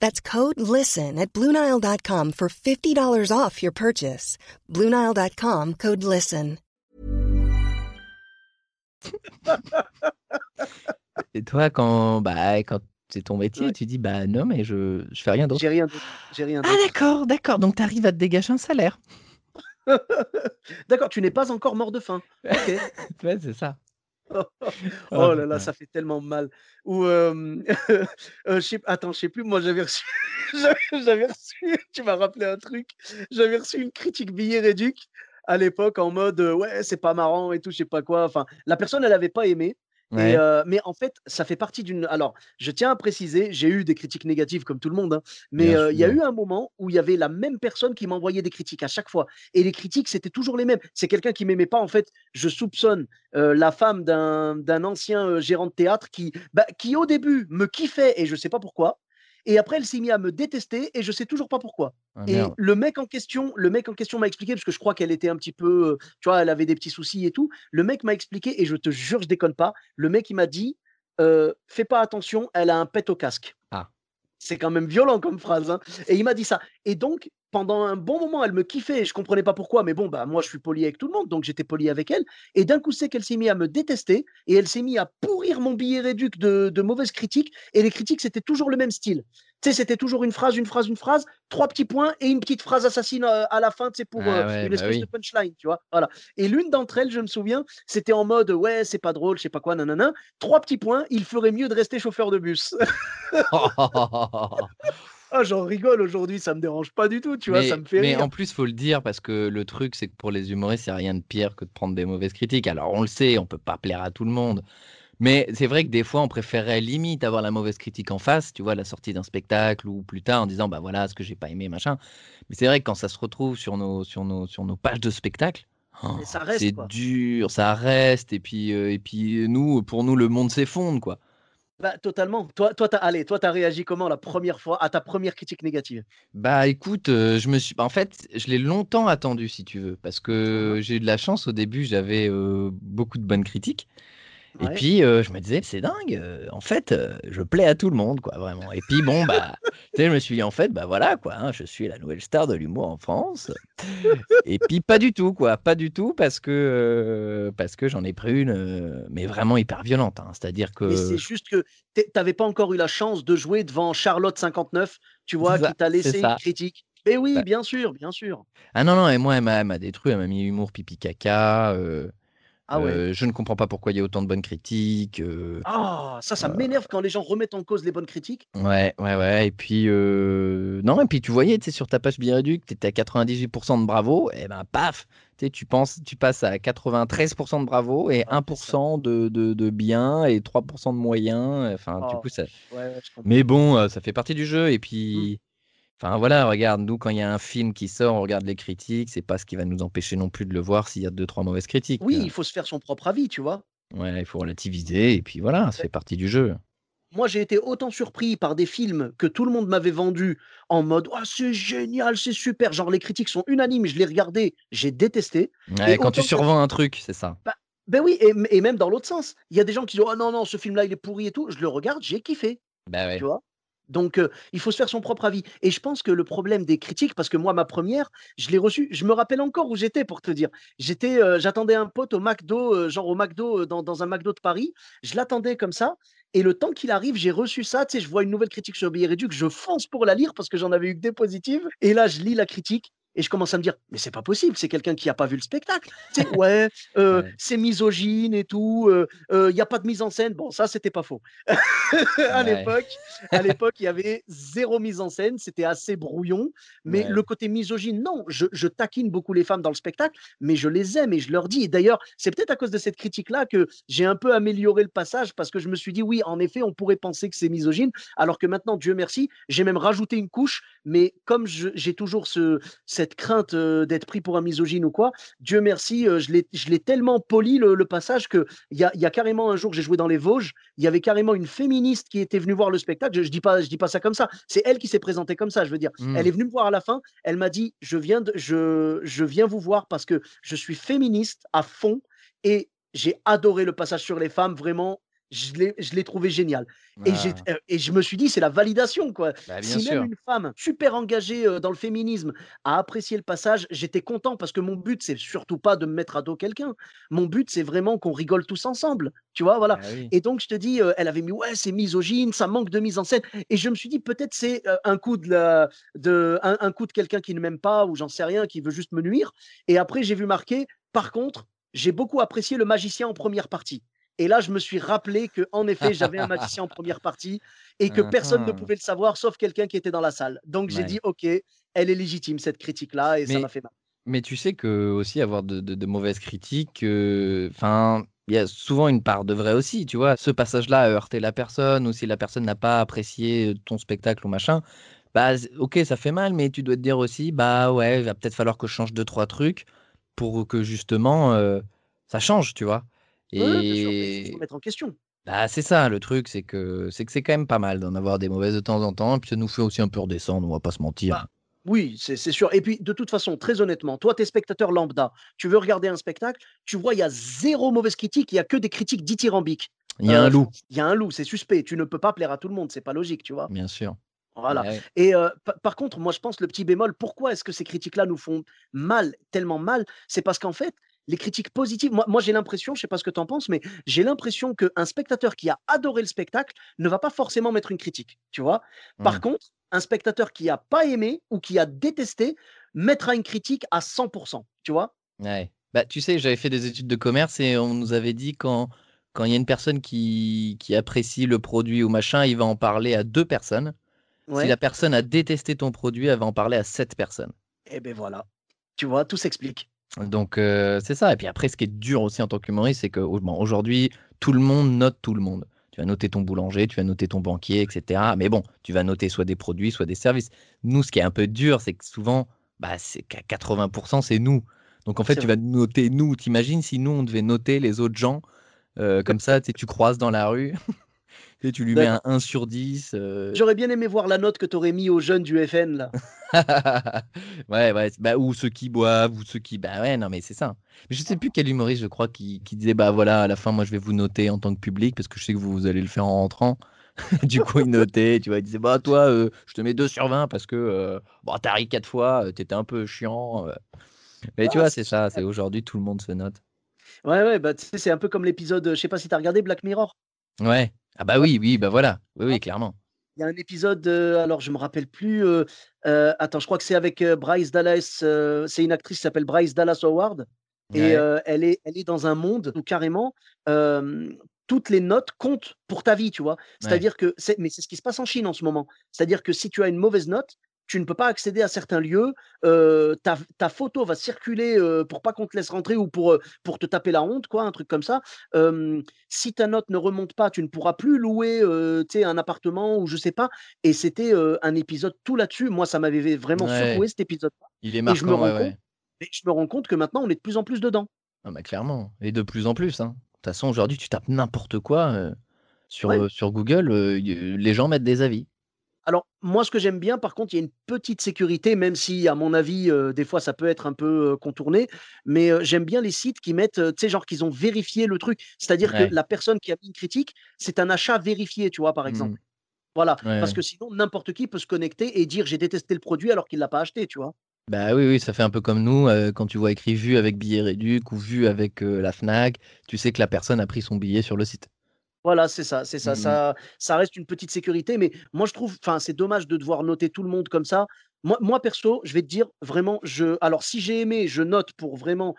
That's code LISTEN at Bluenile.com for $50 off your purchase. Bluenile.com code LISTEN. Et toi, quand, bah, quand c'est ton métier. Ouais. Tu dis, bah non, mais je, je fais rien d'autre. J'ai rien d'autre. J'ai rien Ah d'accord, d'accord. Donc tu arrives à te dégager un salaire. D'accord, tu n'es pas encore mort de faim. Ok. Ouais, c'est ça. Oh Oh, là là, ça fait tellement mal. Ou je sais attends, je sais plus, moi j'avais reçu j'avais reçu tu m'as rappelé un truc. J'avais reçu une critique billet réduc à l'époque en mode, «Ouais, c'est pas marrant et tout», je sais pas quoi. Enfin, la personne, elle avait pas aimé et mais en fait, ça fait partie d'une alors, je tiens à préciser, j'ai eu des critiques négatives comme tout le monde, hein, mais il y a eu un moment où il y avait la même personne qui m'envoyait des critiques à chaque fois et les critiques, c'était toujours les mêmes. C'est quelqu'un qui m'aimait pas en fait, je soupçonne, la femme d'un ancien, gérant de théâtre qui, bah, qui au début me kiffait et je sais pas pourquoi et après elle s'est mis à me détester et je sais toujours pas pourquoi Ah et le mec en question le mec en question m'a expliqué parce que je crois qu'elle était un petit peu, heu, tu vois, elle avait des petits soucis et tout. Le mec m'a expliqué et je te jure, je déconne pas, le mec il m'a dit, heu: «Fais pas attention, elle a un pet au casque». Ah. C'est quand même violent comme phrase, hein et il m'a dit ça et donc pendant un bon moment, elle me kiffait je comprenais pas pourquoi, mais bon, bah, moi je suis poli avec tout le monde, donc j'étais poli avec elle et d'un coup c'est qu'elle s'est mis à me détester et elle s'est mis à pourrir mon billet réduc de de mauvaises critiques et les critiques, c'était toujours le même style. Tu sais, c'était toujours une phrase, une phrase, une phrase, 3 petits points et une petite phrase assassine, heu, à la fin, tu sais, pour, Ah ouais, une bah espèce de punchline, tu vois? Voilà et l'une d'entre elles, je me souviens, c'était en mode: «Ouais, c'est pas drôle, je sais pas quoi, nanana, 3 petits points, il ferait mieux de rester chauffeur de bus». Ah, j'en rigole aujourd'hui, ça me dérange pas du tout, tu vois? Ça Mais me fait mais rire. en plus, faut le dire parce que le truc, c'est que pour les humoristes, a rien de pire que de prendre des mauvaises critiques. Alors on le sait, on peut pas plaire à tout le monde. Mais c'est vrai que des fois, on préférerait limite avoir la mauvaise critique en face, tu vois, à la sortie d'un spectacle ou plus tard en disant: «Bah voilà, ce que j'ai pas aimé, machin». Mais c'est vrai que quand ça se retrouve sur nos sur nos sur nos pages de spectacle, Mais reste, c'est dur, ça reste et puis, heu et puis, nous, pour nous, le monde s'effondre, quoi. Bah, totalement. Toi toi, tu allez, toi, tu as réagi comment la première fois à ta première critique négative? Bah, écoute, heu, je me suis bah, en fait, je l'ai longtemps attendu si tu veux, parce Mmh que j'ai eu de la chance au début, j'avais, beaucoup de bonnes critiques et Ouais. puis, heu, je me disais: «C'est dingue, heu, en fait, heu, je plais à tout le monde, quoi, vraiment» et puis bon, bah, tu sais, je me suis dit: «En fait, bah, voilà, quoi, hein, je suis la nouvelle star de l'humour en France» et puis pas du tout, quoi, pas du tout parce que, parce que j'en ai pris une, mais vraiment hyper violente, hein. C'est-à-dire Mais c'est que juste que tu es tu avais pas encore eu la chance de jouer devant Charlotte 59, tu vois, ça, qui t'a laissé une critique. Mais oui, Bah bien sûr, bien sûr. ah non, non et moi, elle m'a détruit, elle m'a mis humour pipi caca, Ah ouais. Heu, je ne comprends pas pourquoi il y a autant de bonnes critiques, heu, Ah! Ça, ça heu, m'énerve quand les gens remettent en cause les bonnes critiques. ouais, ouais, ouais et puis, non et puis tu voyais, tu sais, sur ta page Biréduc, tu étais à 98% de bravo et ben, paf, tu penses tu passes à 93% de bravo et Ah, 1 c'est ça. de de de bien et 3% de moyen, enfin, du Oh, coup, ça ouais, ouais, je mais bon, ça fait partie du jeu et Mmh. puis, enfin, voilà, regarde, nous, quand il y a un film qui sort, on regarde les critiques, c'est pas ce qui va nous empêcher non plus de le voir s'il y a 2-3 mauvaises critiques, Oui, heu, il faut se faire son propre avis, tu vois? ouais, il faut relativiser et puis voilà, ça fait partie du jeu. Moi, j'ai été autant surpris par des films que tout le monde m'avait vendus en mode: «Oh, c'est génial, c'est super!» genre les critiques sont unanimes, je l'ai regardé, j'ai détesté et quand tu que survends un truc, c'est ça. bah, beh, oui et même dans l'autre sens. Il y a des gens qui disent: «Oh non, non, ce film-là, il est pourri et tout». Je le regarde, j'ai kiffé, Bah, tu ouais. vois? Donc il faut se faire son propre avis. Et je pense que le problème des critiques parce que moi, ma première, je l'ai reçue je me rappelle encore où j'étais pour te dire. J'étais, j'attendais un pote au McDo, genre au McDo, dans un McDo de Paris. Je l'attendais comme ça. Et le temps qu'il arrive, j'ai reçu ça, tu sais, je vois une nouvelle critique sur Billet Réduc, je fonce pour la lire parce que j'en avais eu que des positives. Et là, je lis la critique et je commence à me dire: «Mais c'est pas possible, c'est quelqu'un qui a pas vu le spectacle». Sais: «Ouais, c'est misogyne et tout, heu heu, il y a pas de mise en scène». Bon, ça, c'était pas faux. À ouais, l'époque à l'époque, il y avait 0 mise en scène, c'était assez brouillon, mais ouais. le côté misogyne, non. Je je taquine beaucoup les femmes dans le spectacle, mais je les aime et je leur dis et d'ailleurs, c'est peut-être à cause de cette critique-là que j'ai un peu amélioré le passage parce que je me suis dit: «Oui, en effet, on pourrait penser que c'est misogyne», alors que maintenant, Dieu merci, j'ai même rajouté une couche, mais comme j'ai toujours ce cette crainte, heu, d'être pris pour un misogyne ou quoi, Dieu merci, heu, je l'ai tellement poli le le passage qu'il y a y a carrément un jour, j'ai joué dans les Vosges, il y avait carrément une féministe qui était venue voir le spectacle. Je, je dis pas, je dis pas ça comme ça. C'est elle qui s'est présentée comme ça. Je veux dire, elle Mmh. est venue me voir à la fin. Elle m'a dit, je viens de, je, je viens vous voir parce que je suis féministe à fond et j'ai adoré le passage sur les femmes. Vraiment, je l'ai trouvé génial Ah, heu et je me suis dit: «C'est la validation, quoi». bah, Si même sûr. une femme super engagée, heu, dans le féminisme a apprécié le passage, j'étais content parce que mon but, c'est surtout pas de me mettre à dos quelqu'un. Mon but, c'est vraiment qu'on rigole tous ensemble, tu vois? Voilà Bah oui. et donc je te dis, heu, elle avait mis: «Ouais, c'est misogyne, ça manque de mise en scène» et je me suis dit: «Peut-être c'est, un coup de la de un un coup de quelqu'un qui ne m'aime pas ou j'en sais rien, qui veut juste me nuire» et après j'ai vu marqué: «Par contre, j'ai beaucoup apprécié le magicien en première partie». Et là, je me suis rappelé qu'en effet, j'avais un magicien en première partie et que personne ne hein. pouvait le savoir sauf quelqu'un qui était dans la salle. Donc j'ai Ouais. dit: «OK, elle est légitime cette critique-là» et ça m'a fait mal. mais tu sais que aussi avoir de de de mauvaises critiques, enfin, il y a souvent une part de vrai aussi, tu vois? Ce passage-là a heurté la personne ou si la personne n'a pas apprécié, ton spectacle ou machin, bah, OK, ça fait mal, mais tu dois te dire aussi: «Bah, ouais, il va peut-être falloir que je change deux trois trucs pour que justement, heu, ça change», tu vois? Ouais, ouais, bien sûr, mais il faut se Et remettre en question. bah, c'est ça le truc, c'est que c'est que c'est quand même pas mal d'en avoir des mauvaises de temps en temps et puis ça nous fait aussi un peu redescendre, on va pas se mentir. Bah, oui, c'est c'est sûr et puis de toute façon, très honnêtement, toi, tu es spectateur lambda, tu veux regarder un spectacle, tu vois, il y a zéro mauvaise critique, il y a que des critiques dithyrambiques. Il y a un Heu, loup, il y a un loup, c'est suspect, tu ne peux pas plaire à tout le monde, c'est pas logique, tu vois? bien sûr. Voilà ouais. et pa par contre, moi, je pense le petit bémol, pourquoi est-ce que ces critiques-là nous font mal, tellement mal? C'est parce qu'en fait, les critiques positives moi moi, j'ai l'impression, je sais pas ce que tu en penses, mais j'ai l'impression qu'un spectateur qui a adoré le spectacle ne va pas forcément mettre une critique, tu vois? Par Mmh. contre, un spectateur qui a pas aimé ou qui a détesté mettra une critique à 100% tu vois? Ouais. Bah, tu sais, j'avais fait des études de commerce et on nous avait dit quand quand il y a une personne qui qui apprécie le produit ou machin, il va en parler à 2 personnes. Si la personne a détesté ton produit, elle va en parler à 7 personnes. et beh, voilà, tu vois? Tout s'explique. Donc heu, c'est ça et puis après ce qui est dur aussi en tant qu'humoriste, c'est que bon, aujourd'hui, tout le monde note tout le monde. Tu vas noter ton boulanger, tu vas noter ton banquier et cetera. Mais bon, tu vas noter soit des produits, soit des services. Nous, ce qui est un peu dur, c'est que souvent, bah, c'est qu'à 80% c'est nous. Donc en fait, tu vas noter nous. Tu imagines si nous, on devait noter les autres gens, heu, comme ça, tu croises dans la rue? et tu lui mets un D'accord. 1 sur 10, heu J'aurais bien aimé voir la note que tu aurais mis aux jeunes du FN là. Ouais, ouais, c bah, ou ceux qui boivent ou ceux qui bah, ouais, non, mais c'est ça. Mais je sais plus quel humoriste, je crois, qui qui disait: «Bah, voilà, à la fin, moi, je vais vous noter en tant que public parce que je sais que vous, vous allez le faire en rentrant». Du coup, il notait, tu vois? Il disait: «Bah, toi, heu, je te mets 2 sur 20 parce que, heu, bah, tu ri 4 fois, heu, tu étais un peu chiant, heu». Mais tu Ah, vois, c'est ça, c'est aujourd'hui, tout le monde se note. Ouais, ouais, bah, tu sais, c'est un peu comme l'épisode, je sais pas si tu as regardé Black Mirror? Ouais. Ah bah, oui, oui, bah, voilà. Oui, oui, clairement. Il y a un épisode, heu, alors je me rappelle plus, heu heu, attends, je crois que c'est avec, Bryce Dallas, c'est une actrice qui s'appelle Bryce Dallas Howard et Ouais, elle est elle est dans un monde où carrément, toutes les notes comptent pour ta vie, tu vois? ouais. C'est-à-dire que mais c'est ce qui se passe en Chine en ce moment. C'est-à-dire que si tu as une mauvaise note, tu ne peux pas accéder à certains lieux, ta ta photo va circuler, heu, pour pas qu'on te laisse rentrer ou pour, te taper la honte quoi, un truc comme ça. Si ta note ne remonte pas, tu ne pourras plus louer, un appartement ou je sais pas et c'était, un épisode tout là-dessus. Moi, ça m'avait vraiment Ouais, secoué cet épisode-là il est et je me marquant, rends ouais, compte et je me rends compte que maintenant on est de plus en plus dedans. Ah bah, clairement et de plus en plus, hein. De toute façon, aujourd'hui, tu tapes n'importe quoi, sur, Ouais. heu, sur Google, les gens mettent des avis. Alors moi, ce que j'aime bien par contre, il y a une petite sécurité, même si à mon avis, heu, des fois ça peut être un peu, heu, contourné, mais, heu, j'aime bien les sites qui mettent, tu sais, genre qu'ils ont vérifié le truc. C'est-à-dire que la personne qui a mis une critique, c'est un achat vérifié, tu vois, par Mmh. exemple. Voilà, Ouais, parce que sinon n'importe qui peut se connecter et dire: «J'ai détesté le produit» alors qu'il l'a pas acheté, tu vois? Bah, oui, oui, ça fait un peu comme nous, quand tu vois écrit «vu avec billet réduc» ou «vu avec, la Fnac», tu sais que la personne a pris son billet sur le site. Voilà, c'est ça, c'est ça. Mmh mh. Ça ça reste une petite sécurité, mais moi je trouve enfin, c'est dommage de devoir noter tout le monde comme ça. Moi moi perso, je vais te dire vraiment, je alors si j'ai aimé, je note pour vraiment,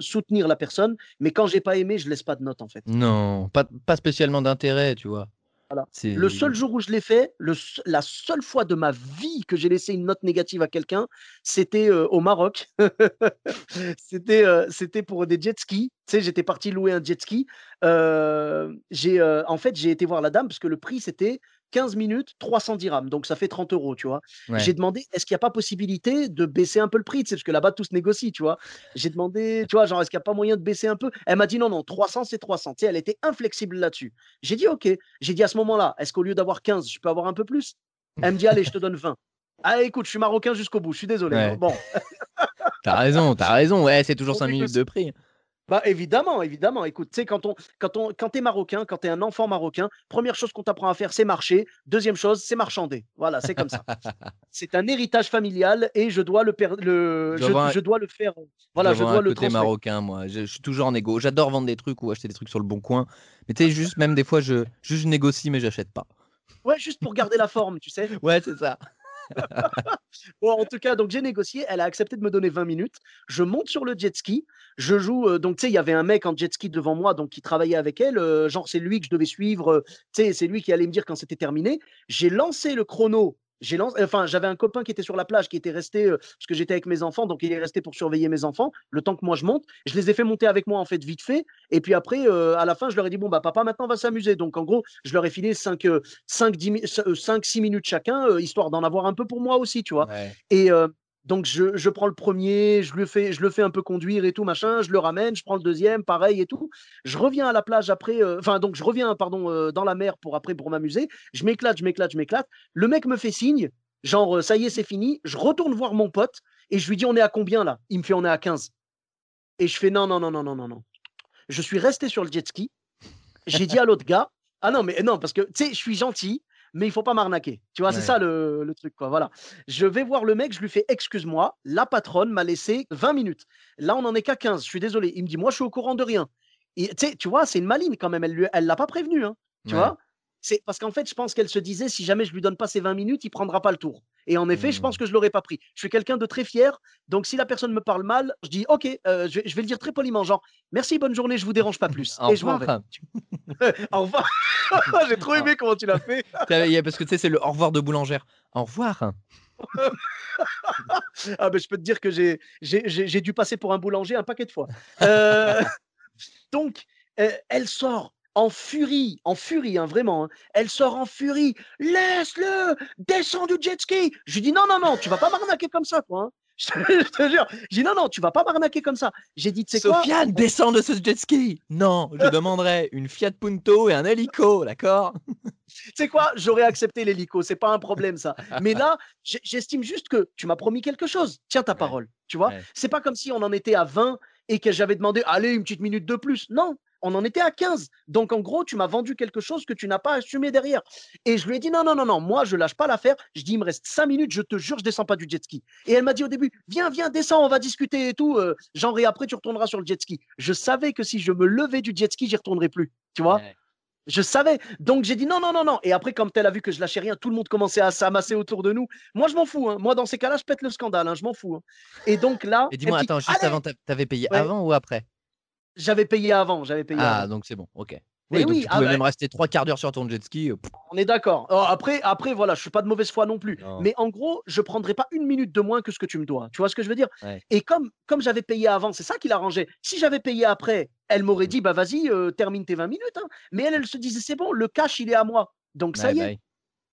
soutenir la personne, mais quand j'ai pas aimé, je laisse pas de note, en fait. Non, pas pas spécialement d'intérêt, tu vois? Voilà. Le seul jour où je l'ai fait, le la seule fois de ma vie que j'ai laissé une note négative à quelqu'un, c'était, heu, au Maroc. C'était, heu, c'était pour des jet skis. Tu sais, j'étais parti louer un jet ski. Heu, j'ai, en fait, j'ai été voir la dame parce que le prix, c'était 15 minutes, 300 dirhams, donc ça fait 30 €, tu vois? J'ai demandé: «Est-ce qu'il y a pas possibilité de baisser un peu le prix?» sais, parce que là-bas, tout se négocie, tu vois? J'ai demandé, tu vois, genre: «Est-ce qu'il y a pas moyen de baisser un peu?» elle m'a dit: «Non, non, 300, c'est 300». Tu sais, elle était inflexible là-dessus. J'ai dit: «OK». J'ai dit à ce moment-là: «Est-ce qu'au lieu d'avoir 15, je peux avoir un peu plus?» elle me dit: «Allez, je te donne 20». Ah écoute, je suis marocain jusqu'au bout, je suis désolé, hein. Ouais. Bon, Tu as raison, tu as raison, ouais, c'est toujours on 5 minutes de prix. Bah évidemment, évidemment. Écoute, tu sais, quand on, quand on, quand t'es marocain, quand t'es un enfant marocain, première chose qu'on t'apprend à faire, c'est marcher. Deuxième chose, c'est marchander. Voilà, c'est comme ça. c'est un héritage familial et je dois le, per- le, Je dois je, dois le faire. Voilà, Je je dois un le côté marocain, moi. Je, suis toujours en égo. J'adore vendre des trucs ou acheter des trucs sur le bon coin. Mais tu sais, juste, même des fois, je, juste, je négocie, mais j'achète pas. Ouais, juste pour garder la forme, tu sais. Ouais, c'est ça. Bon, en tout cas, donc j'ai négocié. Elle a accepté de me donner 20 minutes. Je monte sur le jet ski. Je joue. euh, donc, tu sais, il y avait un mec en jet ski devant moi, donc qui travaillait avec elle. euh, genre, c'est lui que je devais suivre. tu sais, c'est lui qui allait me dire quand c'était terminé. J'ai lancé le chrono. J'ai lancé, enfin, j'avais un copain qui était sur la plage, qui était resté, parce que j'étais avec mes enfants, donc il est resté pour surveiller mes enfants, le temps que moi je monte. Je les ai fait monter avec moi, en fait, vite fait. Et puis après, à la fin, je leur ai dit, bon, bah, papa, maintenant, on va s'amuser. Donc, en gros, je leur ai filé 5, 5, 6 minutes chacun, histoire d'en avoir un peu pour moi aussi, tu vois. Ouais. Et donc, je, je prends le premier, je le, fais, je le fais un peu conduire et tout, machin, je le ramène, je prends le deuxième, pareil et tout. Je reviens à la plage après, euh, enfin, donc je reviens, pardon, euh, dans la mer pour après, pour m'amuser. Je m'éclate, je m'éclate, je m'éclate. Le mec me fait signe, genre, euh, ça y est, c'est fini. Je retourne voir mon pote et je lui dis, on est à combien là? Il me fait, on est à 15. Et je fais, non, non, non, non, non, non, non. Je suis resté sur le jet ski. J'ai dit à l'autre gars, ah non, mais non, parce que, tu sais, je suis gentil, mais il faut pas m'arnaquer. Tu vois, c'est ça le, le truc, quoi. Voilà. Je vais voir le mec, je lui fais excuse-moi, la patronne m'a laissé 20 minutes. Là, on en est qu'à 15. Je suis désolé. Il me dit, moi, je suis au courant de rien. Et, tu vois, c'est une maline quand même. Elle ne elle l'a pas prévenu. Hein, tu Ouais. vois c'est parce qu'en fait, je pense qu'elle se disait, si jamais je lui donne pas ces 20 minutes, il prendra pas le tour. Et en effet, je pense Mmh. que je l'aurais pas pris. Je suis quelqu'un de très fier. Donc, si la personne me parle mal, je dis, OK, euh, je, vais, je vais le dire très poliment, genre, merci, bonne journée, je vous dérange pas plus. Au et je m'en vais. revoir. Au revoir. J'ai trop aimé comment tu l'as fait. Parce que tu sais, c'est le au revoir de boulangère. Au revoir. Ah ben, je peux te dire que j'ai j'ai dû passer pour un boulanger un paquet de fois. Euh, donc, euh, elle sort en furie, en furie, hein, vraiment. hein. Elle sort en furie. Laisse-le, descends du jet ski. Je lui dis non, non, non, tu vas pas m'arnaquer comme ça, toi. hein. Je te, je te jure. Je dis non, non, tu vas pas m'arnaquer comme ça. J'ai dit, tu sais quoi? Sofiane, descends de ce jet ski. Non, je demanderai une Fiat Punto et un hélico, d'accord? Tu sais quoi? J'aurais accepté l'hélico, c'est pas un problème ça. Mais là, j'ai- j'estime juste que tu m'as promis quelque chose. Tiens ta parole, tu vois? Ouais. C'est pas comme si on en était à 20 et que j'avais demandé, allez, une petite minute de plus. Non, on en était à 15. Donc en gros, tu m'as vendu quelque chose que tu n'as pas assumé derrière. Et je lui ai dit, non, non, non, non, moi je lâche pas l'affaire. Je dis, il me reste 5 minutes, je te jure, je descends pas du jet ski. Et elle m'a dit au début, viens, viens, descends, on va discuter et tout. euh, genre, et après, tu retourneras sur le jet ski. Je savais que si je me levais du jet ski, j'y retournerais plus. Tu vois Ouais. je savais. Donc j'ai dit non, non, non, non. Et après, comme elle a vu que je lâchais rien, tout le monde commençait à s'amasser autour de nous. Moi, je m'en fous. hein. Moi, dans ces cas-là, je pète le scandale. hein. Je m'en fous. hein. Et donc là, Et dis-moi, dit, attends, juste Allez avant, t'a- t'avais payé Ouais. avant ou après? J'avais payé avant. J'avais payé Ah, avant. donc c'est bon, ok. Oui, donc oui, tu ah pouvais bah- même rester trois quarts d'heure sur ton jet ski. euh, On est d'accord. Oh, après, après, voilà, je suis pas de mauvaise foi non plus. Non. Mais en gros, je prendrai pas une minute de moins que ce que tu me dois. Tu vois ce que je veux dire? Ouais. Et comme, comme j'avais payé avant, c'est ça qui l'arrangeait. Si j'avais payé après, elle m'aurait dit, bah vas-y, euh, termine tes 20 minutes. hein. Mais elle, elle se disait, c'est bon, le cash, il est à moi. Donc ça ouais, y bah est. oui.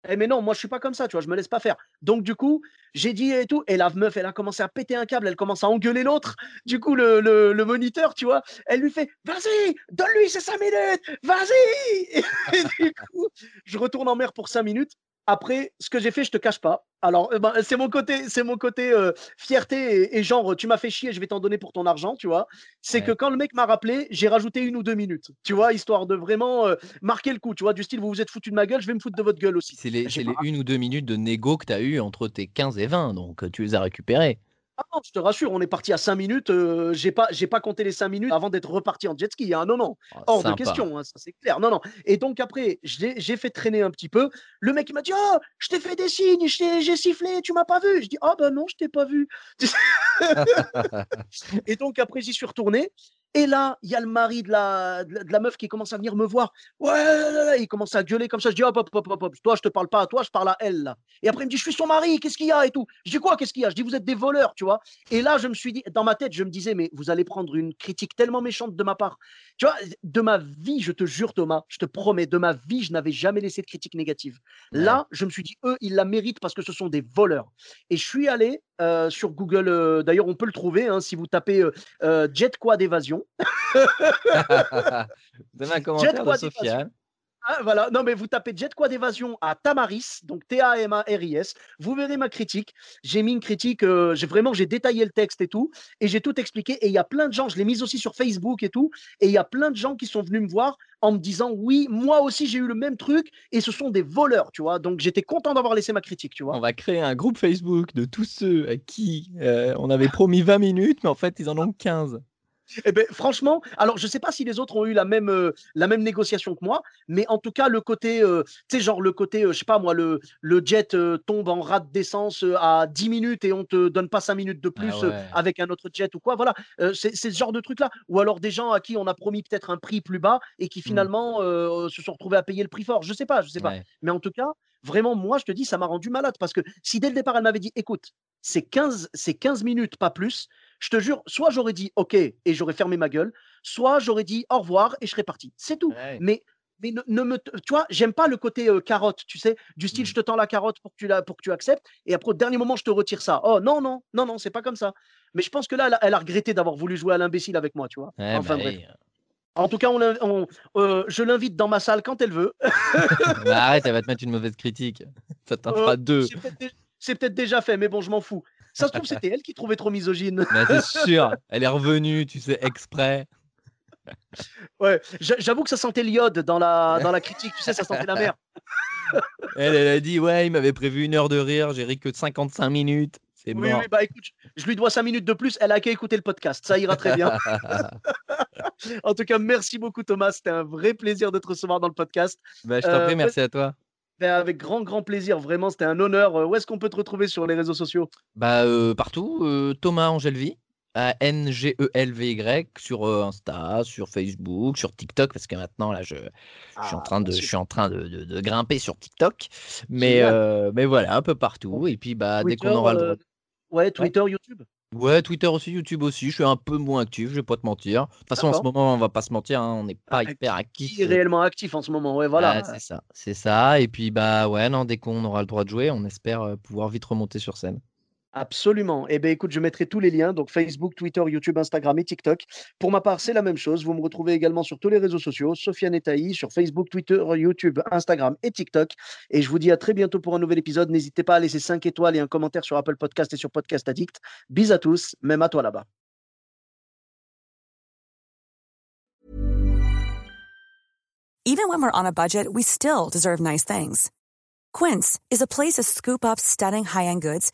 Eh mais non, moi je suis pas comme ça, tu vois, je me laisse pas faire. Donc du coup, j'ai dit et tout, et la meuf, elle a commencé à péter un câble, elle commence à engueuler l'autre. Du coup, le, le, moniteur, tu vois, elle lui fait, vas-y, donne-lui ses cinq minutes, vas-y. Et, du coup, je retourne en mer pour cinq minutes. Après, ce que j'ai fait, je te cache pas. Alors, eh ben, c'est mon côté, c'est mon côté euh, fierté et, et genre, tu m'as fait chier, je vais t'en donner pour ton argent, tu vois. C'est Ouais. que quand le mec m'a rappelé, j'ai rajouté une ou deux minutes, tu vois, histoire de vraiment euh, marquer le coup, tu vois, du style, vous vous êtes foutu de ma gueule, je vais me foutre de votre gueule aussi. C'est les, les une ou deux minutes de négo que tu as eu entre tes 15 et 20, donc euh, tu les as récupérés. Ah non, je te rassure, on est parti à 5 minutes. euh, j'ai pas, j'ai pas compté les 5 minutes avant d'être reparti en jet ski. hein, non, non, Oh, hors sympa. de question, hein, ça c'est clair. Non, non. Et donc après, j'ai fait traîner un petit peu. Le mec il m'a dit, oh, je t'ai fait des signes, j'ai sifflé, tu m'as pas vu. Je dis, oh ben non, je t'ai pas vu. et donc après, j'y suis retourné. Et là, il y a le mari de la, de la, meuf qui commence à venir me voir. Ouais, il commence à gueuler comme ça. Je dis, hop, hop, hop, hop, hop. Toi, je te parle pas à toi, je parle à elle, là. Et après, il me dit, je suis son mari, qu'est-ce qu'il y a et tout. Je dis, quoi, qu'est-ce qu'il y a? Je dis, vous êtes des voleurs, tu vois. Et là, je me suis dit, dans ma tête, je me disais, mais vous allez prendre une critique tellement méchante de ma part. Tu vois, de ma vie, je te jure, Thomas, je te promets, de ma vie, je n'avais jamais laissé de critique négative. Là, je me suis dit, eux, ils la méritent parce que ce sont des voleurs. Et je suis allé euh, sur Google, euh, d'ailleurs, on peut le trouver, hein, si vous tapez euh, Jet Quad Évasion. Donne un commentaire de Sofiane. Ah, voilà, non mais vous tapez Jet Quad Évasion à Tamaris, donc T-A-M-A-R-I-S, vous verrez ma critique. J'ai mis une critique, euh, j'ai vraiment j'ai détaillé le texte et tout, et j'ai tout expliqué. Et il y a plein de gens, je l'ai mise aussi sur Facebook et tout, et il y a plein de gens qui sont venus me voir en me disant oui, moi aussi j'ai eu le même truc, et ce sont des voleurs, tu vois. Donc j'étais content d'avoir laissé ma critique, tu vois. On va créer un groupe Facebook de tous ceux à qui euh, on avait promis 20 minutes, mais en fait ils en ont 15. Eh ben, franchement, alors je sais pas si les autres ont eu la même, euh, la même négociation que moi, mais en tout cas, le côté, euh, tu sais, genre le côté, euh, je sais pas moi, le, le jet euh, tombe en rate d'essence à 10 minutes et on te donne pas 5 minutes de plus euh, ouais. avec un autre jet ou quoi, voilà, c'est ce genre de truc-là. Ou alors des gens à qui on a promis peut-être un prix plus bas et qui finalement euh, se sont retrouvés à payer le prix fort. Je sais pas, je sais pas. Ouais. Mais en tout cas, vraiment, moi, je te dis, ça m'a rendu malade parce que si dès le départ, elle m'avait dit, écoute, c'est 15, c'est 15 minutes, pas plus, je te jure, soit j'aurais dit OK et j'aurais fermé ma gueule, soit j'aurais dit au revoir et je serais parti. C'est tout. Ouais. Mais, mais ne, ne me, tu vois, j'aime pas le côté euh, carotte, tu sais, du style, Mm. je te tends la carotte pour que tu, la, pour que tu acceptes et après, au dernier moment, je te retire ça. Oh non, non, non, non, c'est pas comme ça. Mais je pense que là, elle a, elle a regretté d'avoir voulu jouer à l'imbécile avec moi, tu vois. Ouais, enfin bah, bref. En tout cas, on, l'in- on- euh, je l'invite dans ma salle quand elle veut. Bah, arrête, elle va te mettre une mauvaise critique. Ça t'en Euh, fera deux. c'est peut-être déjà fait, mais bon, je m'en fous. Ça se trouve, c'était elle qui trouvait trop misogyne. Mais c'est sûr, elle est revenue, tu sais, exprès. Ouais, j'a- j'avoue que ça sentait l'iode dans la, dans la critique, tu sais, ça sentait la mer. Elle, elle a dit Ouais, il m'avait prévu une heure de rire, j'ai ri que de 55 minutes. C'est Oui, mort. oui, bah écoute, je lui dois 5 minutes de plus, elle a qu'à écouter le podcast, ça ira très bien. En tout cas, merci beaucoup Thomas, c'était un vrai plaisir de te recevoir dans le podcast. bah, je t'en Euh, prie, merci à toi. Ben, avec grand, grand plaisir, vraiment, c'était un honneur. Euh, Où est-ce qu'on peut te retrouver sur les réseaux sociaux? Bah, euh, partout, euh, Thomas Angelvi, A-N-G-E-L-V-Y, sur euh, Insta, sur Facebook, sur TikTok, parce que maintenant, là, je, je suis en Ah, train, de, je suis en train de, de- de grimper sur TikTok. Mais, euh, mais voilà, un peu partout. Et puis, bah, dès qu'on aura le euh, droit. Ouais, Twitter, YouTube? Ouais, Twitter aussi, YouTube aussi. Je suis un peu moins actif, je vais pas te mentir. De toute façon, en ce moment, on va pas se mentir, hein, on n'est pas Ah, hyper Qui actif. est euh, réellement actif en ce moment? Ouais, voilà. Ah, c'est ça, c'est ça. Et puis, bah ouais, non, dès qu'on aura le droit de jouer, on espère euh, pouvoir vite remonter sur scène. Absolument. Eh bien, écoute, je mettrai tous les liens, donc Facebook, Twitter, YouTube, Instagram et TikTok. Pour ma part, c'est la même chose. Vous me retrouvez également sur tous les réseaux sociaux, Sofiane Etaï, sur Facebook, Twitter, YouTube, Instagram et TikTok. Et je vous dis à très bientôt pour un nouvel épisode. N'hésitez pas à laisser 5 étoiles et un commentaire sur Apple Podcast et sur Podcast Addict. Bis à tous, même à toi là-bas. Even when we're on a budget, we still deserve nice things. Quince is a place to scoop up stunning high-end goods